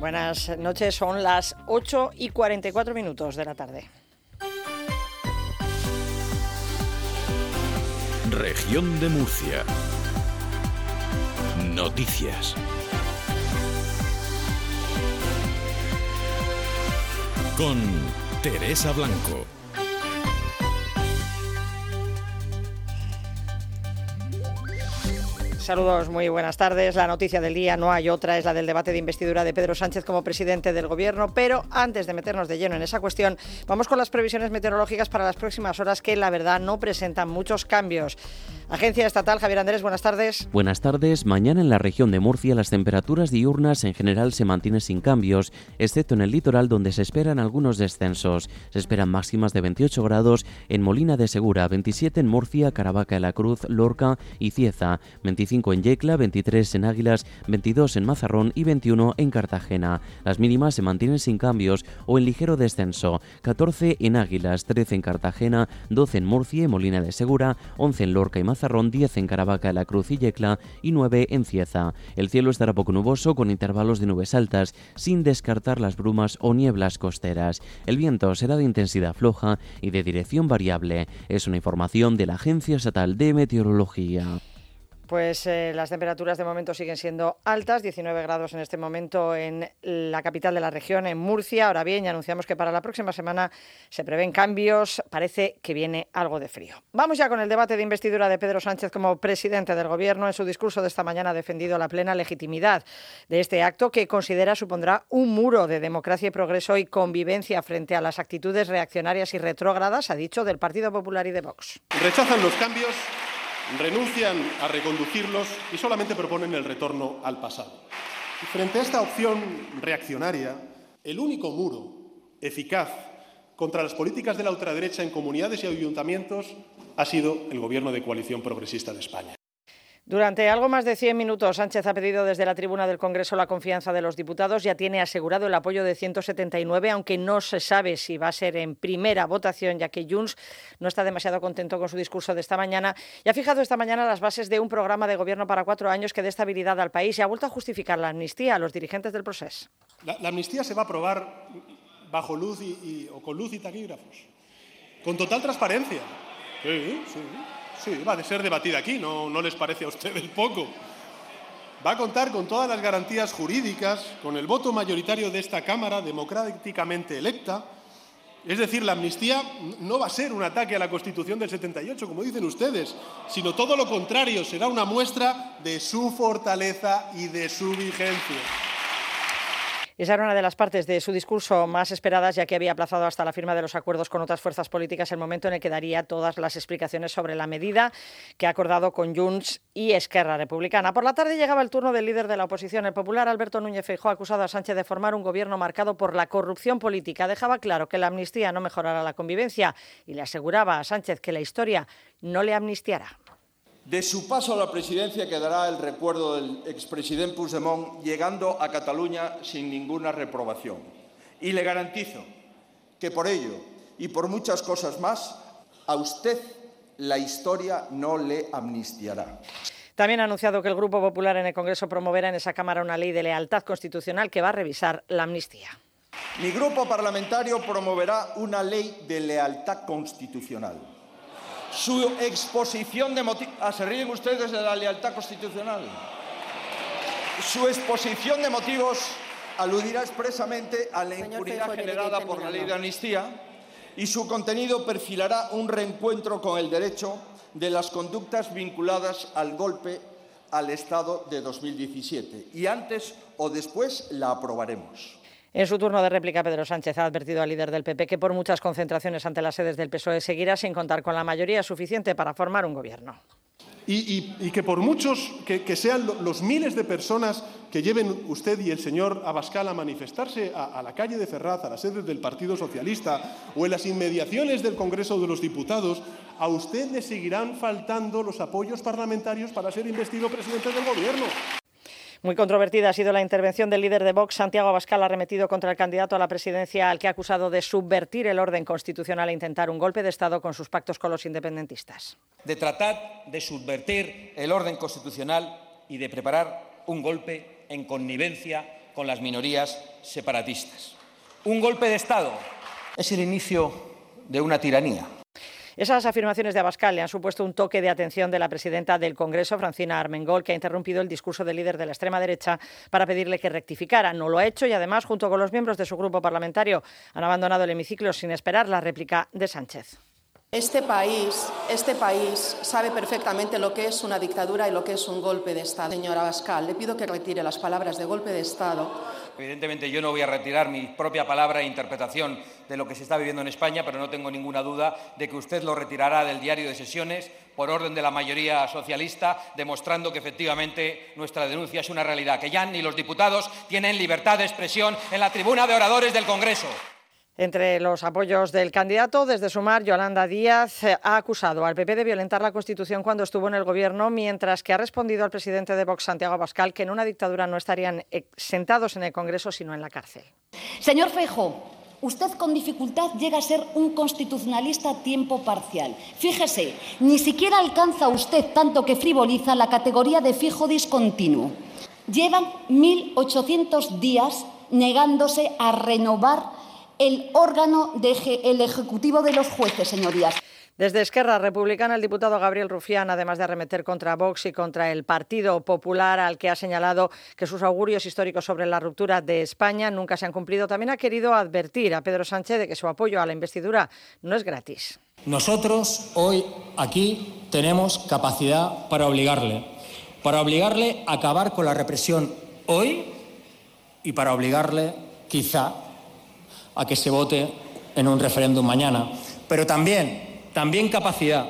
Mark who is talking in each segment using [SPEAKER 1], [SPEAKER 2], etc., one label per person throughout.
[SPEAKER 1] Buenas noches, son las 8 y 44 minutos de la tarde.
[SPEAKER 2] Región de Murcia. Noticias. Con Teresa Blanco.
[SPEAKER 1] Saludos, muy buenas tardes. La noticia del día no hay otra, es la del debate de investidura de Pedro Sánchez como presidente del Gobierno. Pero antes de meternos de lleno en esa cuestión, vamos con las previsiones meteorológicas para las próximas horas que la verdad no presentan muchos cambios. Agencia Estatal, Javier Andrés, buenas tardes.
[SPEAKER 3] Buenas tardes. Mañana en la región de Murcia las temperaturas diurnas en general se mantienen sin cambios, excepto en el litoral donde se esperan algunos descensos. Se esperan máximas de 28 grados en Molina de Segura, 27 en Murcia, Caravaca de la Cruz, Lorca y Cieza, 25 en Yecla, 23 en Águilas, 22 en Mazarrón y 21 en Cartagena. Las mínimas se mantienen sin cambios o en ligero descenso, 14 en Águilas, 13 en Cartagena, 12 en Murcia y Molina de Segura, 11 en Lorca y Mazarrón, Mazarrón, 10 en Caravaca, La Cruz y Yecla y 9 en Cieza. El cielo estará poco nuboso con intervalos de nubes altas, sin descartar las brumas o nieblas costeras. El viento será de intensidad floja y de dirección variable. Es una información de la Agencia Estatal de Meteorología.
[SPEAKER 1] Pues eh, las temperaturas de momento siguen siendo altas, 19 grados en este momento en la capital de la región, en Murcia. Ahora bien, ya anunciamos que para la próxima semana se prevén cambios, parece que viene algo de frío. Vamos ya con el debate de investidura de Pedro Sánchez como presidente del Gobierno. En su discurso de esta mañana ha defendido la plena legitimidad de este acto que considera supondrá un muro de democracia y progreso y convivencia frente a las actitudes reaccionarias y retrógradas, ha dicho, del Partido Popular y de Vox.
[SPEAKER 4] Rechazan los cambios renuncian a reconducirlos y solamente proponen el retorno al pasado. Y frente a esta opción reaccionaria, el único muro eficaz contra las políticas de la ultraderecha en comunidades y ayuntamientos ha sido el Gobierno de coalición progresista de España.
[SPEAKER 1] Durante algo más de 100 minutos, Sánchez ha pedido desde la tribuna del Congreso la confianza de los diputados. Ya tiene asegurado el apoyo de 179, aunque no se sabe si va a ser en primera votación, ya que Junts no está demasiado contento con su discurso de esta mañana. Y ha fijado esta mañana las bases de un programa de gobierno para cuatro años que dé estabilidad al país y ha vuelto a justificar la amnistía a los dirigentes del proceso.
[SPEAKER 4] La, amnistía se va a aprobar bajo luz y, o con luz y taquígrafos, con total transparencia. Sí, sí. Sí, va a ser debatida aquí, ¿no, ¿no les parece a ustedes poco? Va a contar con todas las garantías jurídicas, con el voto mayoritario de esta Cámara democráticamente electa. Es decir, la amnistía no va a ser un ataque a la Constitución del 78, como dicen ustedes, sino todo lo contrario, será una muestra de su fortaleza y de su vigencia.
[SPEAKER 1] Esa era una de las partes de su discurso más esperadas, ya que había aplazado hasta la firma de los acuerdos con otras fuerzas políticas el momento en el que daría todas las explicaciones sobre la medida que ha acordado con Junts y Esquerra Republicana. Por la tarde llegaba el turno del líder de la oposición, el popular Alberto Núñez Feijóo, acusado a Sánchez de formar un gobierno marcado por la corrupción política. Dejaba claro que la amnistía no mejorará la convivencia y le aseguraba a Sánchez que la historia no le amnistiará.
[SPEAKER 5] De su paso a la presidencia quedará el recuerdo del expresidente Puigdemont llegando a Cataluña sin ninguna reprobación. Y le garantizo que por ello y por muchas cosas más, a usted la historia no le amnistiará.
[SPEAKER 1] También ha anunciado que el Grupo Popular en el Congreso promoverá en esa Cámara una ley de lealtad constitucional que va a revisar la amnistía.
[SPEAKER 5] Mi grupo parlamentario promoverá una ley de lealtad constitucional su exposición de motivos. Ah, ¿Se ríen ustedes de la lealtad constitucional? Su exposición de motivos aludirá expresamente a la impunidad generada por la ley de amnistía y su contenido perfilará un reencuentro con el derecho de las conductas vinculadas al golpe al Estado de 2017. Y antes o después la aprobaremos.
[SPEAKER 1] En su turno de réplica, Pedro Sánchez ha advertido al líder del PP que por muchas concentraciones ante las sedes del PSOE seguirá sin contar con la mayoría suficiente para formar un gobierno.
[SPEAKER 4] Y, que por muchos que, sean los miles de personas que lleven usted y el señor Abascal a manifestarse a, a, la calle de Ferraz, a las sedes del Partido Socialista o en las inmediaciones del Congreso de los Diputados, a usted le seguirán faltando los apoyos parlamentarios para ser investido presidente del Gobierno.
[SPEAKER 1] Muy controvertida ha sido la intervención del líder de Vox, Santiago Abascal, arremetido contra el candidato a la presidencia al que ha acusado de subvertir el orden constitucional e intentar un golpe de Estado con sus pactos con los independentistas.
[SPEAKER 6] De tratar de subvertir el orden constitucional y de preparar un golpe en connivencia
[SPEAKER 5] con las minorías separatistas. Un golpe de Estado es el inicio de una tiranía.
[SPEAKER 1] Esas afirmaciones de Abascal le han supuesto un toque de atención de la presidenta del Congreso, Francina Armengol, que ha interrumpido el discurso del líder de la extrema derecha para pedirle que rectificara. No lo ha hecho y además, junto con los miembros de su grupo parlamentario, han abandonado el hemiciclo sin esperar la réplica de Sánchez.
[SPEAKER 6] Este país, este país sabe perfectamente lo que es una dictadura y lo que es un golpe de Estado. Señora Abascal, le pido que retire las palabras de golpe de Estado
[SPEAKER 5] Evidentemente yo no voy a retirar mi propia palabra e interpretación de lo que se está viviendo en España, pero no tengo ninguna duda de que usted lo retirará del diario de sesiones por orden de la mayoría socialista, demostrando que efectivamente nuestra denuncia es una realidad, que ya ni los diputados tienen libertad de expresión en la tribuna de oradores del Congreso.
[SPEAKER 1] Entre los apoyos del candidato, desde Sumar, Yolanda Díaz eh, ha acusado al PP de violentar la Constitución cuando estuvo en el Gobierno, mientras que ha respondido al presidente de Vox, Santiago Abascal, que en una dictadura no estarían eh, sentados en el Congreso, sino en la cárcel.
[SPEAKER 7] Señor Feijo, usted con dificultad llega a ser un constitucionalista a tiempo parcial. Fíjese, ni siquiera alcanza usted tanto que frivoliza la categoría de fijo discontinuo. Llevan 1.800 días negándose a renovar el órgano del Ejecutivo de los jueces, señorías.
[SPEAKER 1] Desde Esquerra Republicana, el diputado Gabriel Rufián, además de arremeter contra Vox y contra el Partido Popular, al que ha señalado que sus augurios históricos sobre la ruptura de España nunca se han cumplido, también ha querido advertir a Pedro Sánchez de que su apoyo a la investidura no es gratis.
[SPEAKER 8] Nosotros hoy aquí tenemos capacidad para obligarle, para obligarle a acabar con la represión hoy y para obligarle, quizá, a que se vote en un referéndum mañana. Pero también, también capacidad.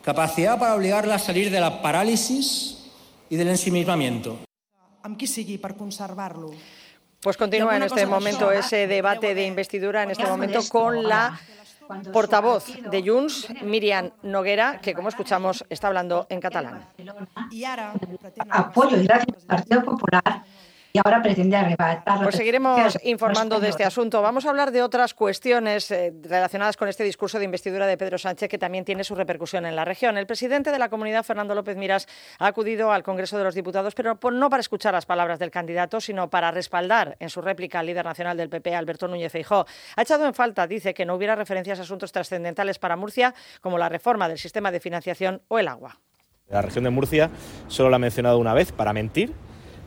[SPEAKER 8] Capacidad para obligarla a salir de la parálisis y del ensimismamiento.
[SPEAKER 1] Pues continúa en este momento ese debate de investidura, en este momento con la portavoz de Junts, Miriam Noguera, que como escuchamos está hablando en catalán.
[SPEAKER 9] Apoyo y gracias al Partido Popular y ahora pretende arrebatar.
[SPEAKER 1] Pues seguiremos informando de este asunto. Vamos a hablar de otras cuestiones eh, relacionadas con este discurso de investidura de Pedro Sánchez que también tiene su repercusión en la región. El presidente de la comunidad, Fernando López Miras, ha acudido al Congreso de los Diputados, pero no para escuchar las palabras del candidato, sino para respaldar en su réplica al líder nacional del PP, Alberto Núñez Feijóo. Ha echado en falta, dice, que no hubiera referencias a asuntos trascendentales para Murcia, como la reforma del sistema de financiación o el agua.
[SPEAKER 10] La región de Murcia solo la ha mencionado una vez para mentir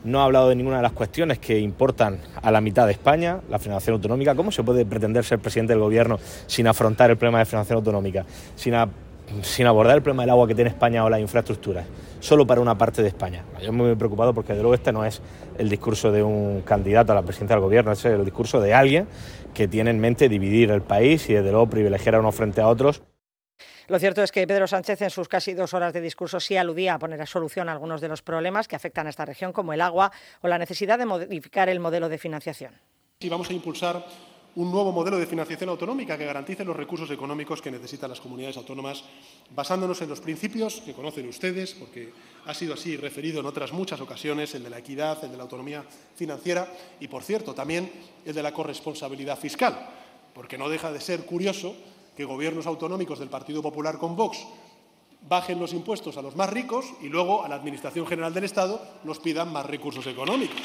[SPEAKER 10] no ha hablado de ninguna de las cuestiones que importan a la mitad de España, la financiación autonómica. ¿Cómo se puede pretender ser presidente del gobierno sin afrontar el problema de financiación autonómica, sin, sin abordar el problema del agua que tiene España o las infraestructuras, solo para una parte de España? Yo estoy muy preocupado porque, de luego, este no es el discurso de un candidato a la presidencia del gobierno, es el discurso de alguien que tiene en mente dividir el país y, desde luego, privilegiar a unos frente a otros.
[SPEAKER 1] Lo cierto es que Pedro Sánchez en sus casi dos horas de discurso sí aludía a poner a solución algunos de los problemas que afectan a esta región, como el agua o la necesidad de modificar el modelo de financiación.
[SPEAKER 4] Y vamos a impulsar un nuevo modelo de financiación autonómica que garantice los recursos económicos que necesitan las comunidades autónomas, basándonos en los principios que conocen ustedes, porque ha sido así referido en otras muchas ocasiones, el de la equidad, el de la autonomía financiera y, por cierto, también el de la corresponsabilidad fiscal, porque no deja de ser curioso que gobiernos autonómicos del Partido Popular con Vox bajen los impuestos a los más ricos y luego a la Administración General del Estado nos pidan más recursos económicos.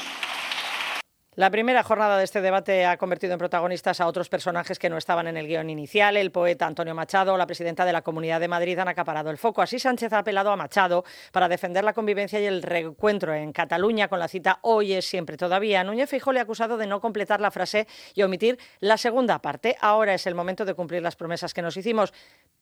[SPEAKER 1] La primera jornada de este debate ha convertido en protagonistas a otros personajes que no estaban en el guion inicial. El poeta Antonio Machado, la presidenta de la Comunidad de Madrid, han acaparado el foco. Así Sánchez ha apelado a Machado para defender la convivencia y el reencuentro en Cataluña con la cita Hoy es siempre todavía. Núñez Feijóo le ha acusado de no completar la frase y omitir la segunda parte. Ahora es el momento de cumplir las promesas que nos hicimos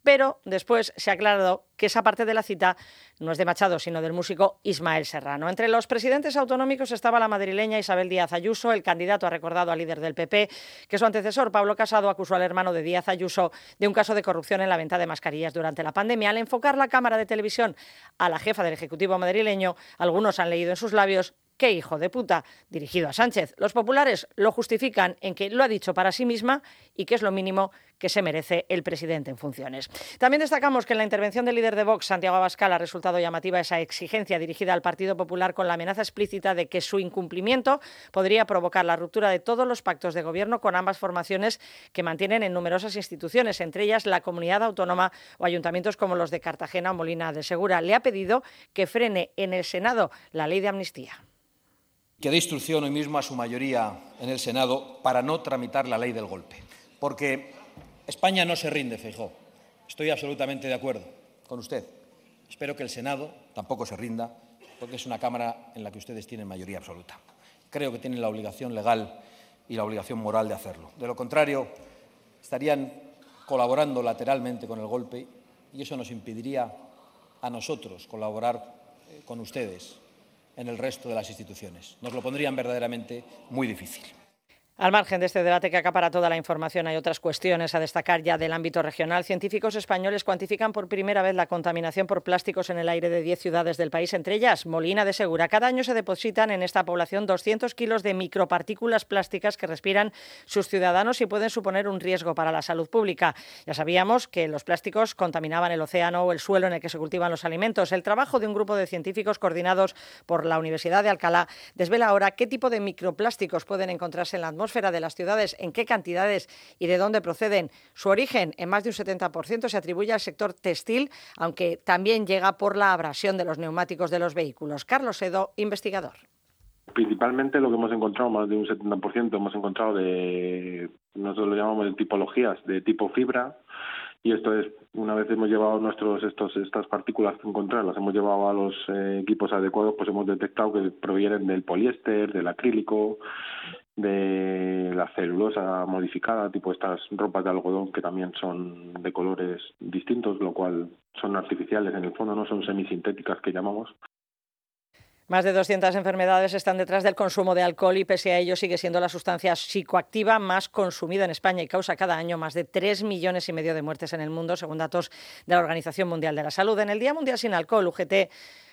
[SPEAKER 1] pero después se ha aclarado que esa parte de la cita no es de Machado, sino del músico Ismael Serrano. Entre los presidentes autonómicos estaba la madrileña Isabel Díaz Ayuso. El candidato ha recordado al líder del PP que su antecesor, Pablo Casado, acusó al hermano de Díaz Ayuso de un caso de corrupción en la venta de mascarillas durante la pandemia. Al enfocar la cámara de televisión a la jefa del Ejecutivo madrileño, algunos han leído en sus labios qué hijo de puta, dirigido a Sánchez. Los populares lo justifican en que lo ha dicho para sí misma y que es lo mínimo que se merece el presidente en funciones. También destacamos que en la intervención del líder de Vox, Santiago Abascal, ha resultado llamativa esa exigencia dirigida al Partido Popular con la amenaza explícita de que su incumplimiento podría provocar la ruptura de todos los pactos de gobierno con ambas formaciones que mantienen en numerosas instituciones, entre ellas la comunidad autónoma o ayuntamientos como los de Cartagena o Molina de Segura. Le ha pedido que frene en el Senado la ley de amnistía.
[SPEAKER 11] que dé instrucción hoy mismo a su mayoría en el Senado para no tramitar la ley del golpe. Porque España no se rinde, Feijó. Estoy absolutamente de acuerdo con usted. Espero que el Senado tampoco se rinda, porque es una Cámara en la que ustedes tienen mayoría absoluta. Creo que tienen la obligación legal y la obligación moral de hacerlo. De lo contrario, estarían colaborando lateralmente con el golpe y eso nos impediría a nosotros colaborar eh, con ustedes en el resto de las instituciones. Nos lo pondrían verdaderamente muy difícil.
[SPEAKER 1] Al margen de este debate que acapara toda la información, hay otras cuestiones a destacar ya del ámbito regional. Científicos españoles cuantifican por primera vez la contaminación por plásticos en el aire de 10 ciudades del país, entre ellas Molina de Segura. Cada año se depositan en esta población 200 kilos de micropartículas plásticas que respiran sus ciudadanos y pueden suponer un riesgo para la salud pública. Ya sabíamos que los plásticos contaminaban el océano o el suelo en el que se cultivan los alimentos. El trabajo de un grupo de científicos coordinados por la Universidad de Alcalá desvela ahora qué tipo de microplásticos pueden encontrarse en la atmósfera de las ciudades, en qué cantidades y de dónde proceden. Su origen, en más de un 70%, se atribuye al sector textil, aunque también llega por la abrasión de los neumáticos de los vehículos. Carlos Edo, investigador.
[SPEAKER 12] Principalmente lo que hemos encontrado, más de un 70%, hemos encontrado de, nosotros lo llamamos de tipologías, de tipo fibra, y esto es una vez hemos llevado nuestros estos estas partículas que encontrar las hemos llevado a los eh, equipos adecuados pues hemos detectado que provienen del poliéster del acrílico de la celulosa modificada, tipo estas ropas de algodón que también son de colores distintos, lo cual son artificiales en el fondo, no son semisintéticas que llamamos.
[SPEAKER 1] Más de 200 enfermedades están detrás del consumo de alcohol y pese a ello sigue siendo la sustancia psicoactiva más consumida en España y causa cada año más de 3 millones y medio de muertes en el mundo, según datos de la Organización Mundial de la Salud. En el Día Mundial sin Alcohol, UGT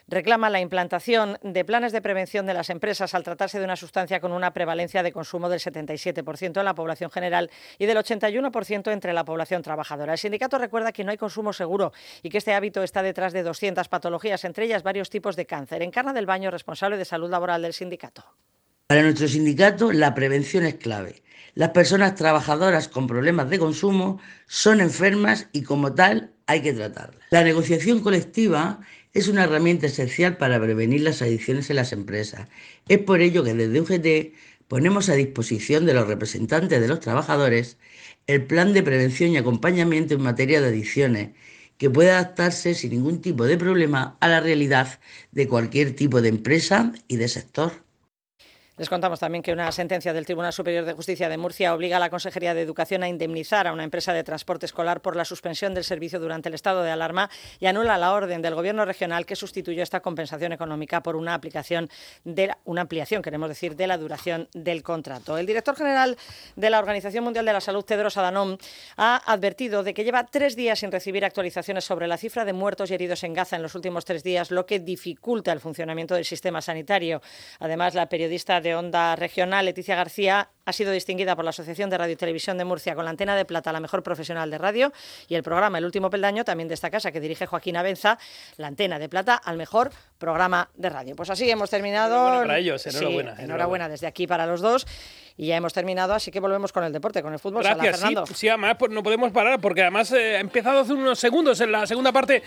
[SPEAKER 1] reclama la implantación de planes de prevención de las empresas al tratarse de una sustancia con una prevalencia de consumo del 77% en la población general y del 81% entre la población trabajadora. El sindicato recuerda que no hay consumo seguro y que este hábito está detrás de 200 patologías, entre ellas varios tipos de cáncer. Encarna del Baño, responsable de salud laboral del sindicato.
[SPEAKER 13] Para nuestro sindicato, la prevención es clave. Las personas trabajadoras con problemas de consumo son enfermas y como tal hay que tratarlas. La negociación colectiva es una herramienta esencial para prevenir las adicciones en las empresas. Es por ello que desde UGT ponemos a disposición de los representantes de los trabajadores el plan de prevención y acompañamiento en materia de adicciones que puede adaptarse sin ningún tipo de problema a la realidad de cualquier tipo de empresa y de sector.
[SPEAKER 1] Les contamos también que una sentencia del Tribunal Superior de Justicia de Murcia obliga a la Consejería de Educación a indemnizar a una empresa de transporte escolar por la suspensión del servicio durante el estado de alarma y anula la orden del Gobierno regional que sustituyó esta compensación económica por una aplicación de una ampliación, queremos decir, de la duración del contrato. El director general de la Organización Mundial de la Salud, Tedros Adhanom, ha advertido de que lleva tres días sin recibir actualizaciones sobre la cifra de muertos y heridos en Gaza en los últimos tres días, lo que dificulta el funcionamiento del sistema sanitario. Además, la periodista de Onda Regional, Leticia García, ha sido distinguida por la Asociación de Radio y Televisión de Murcia con la antena de plata, la mejor profesional de radio, y el programa El Último Peldaño también de esta casa que dirige Joaquín Abenza, la antena de plata al mejor programa de radio. Pues así hemos terminado.
[SPEAKER 14] Enhorabuena para ellos, enhorabuena,
[SPEAKER 1] enhorabuena. enhorabuena desde aquí para los dos. Y ya hemos terminado, así que volvemos con el deporte, con el fútbol.
[SPEAKER 14] Gracias,
[SPEAKER 1] Sala, Fernando.
[SPEAKER 14] Sí, sí, además pues, no podemos parar porque además eh, ha empezado hace unos segundos en la segunda parte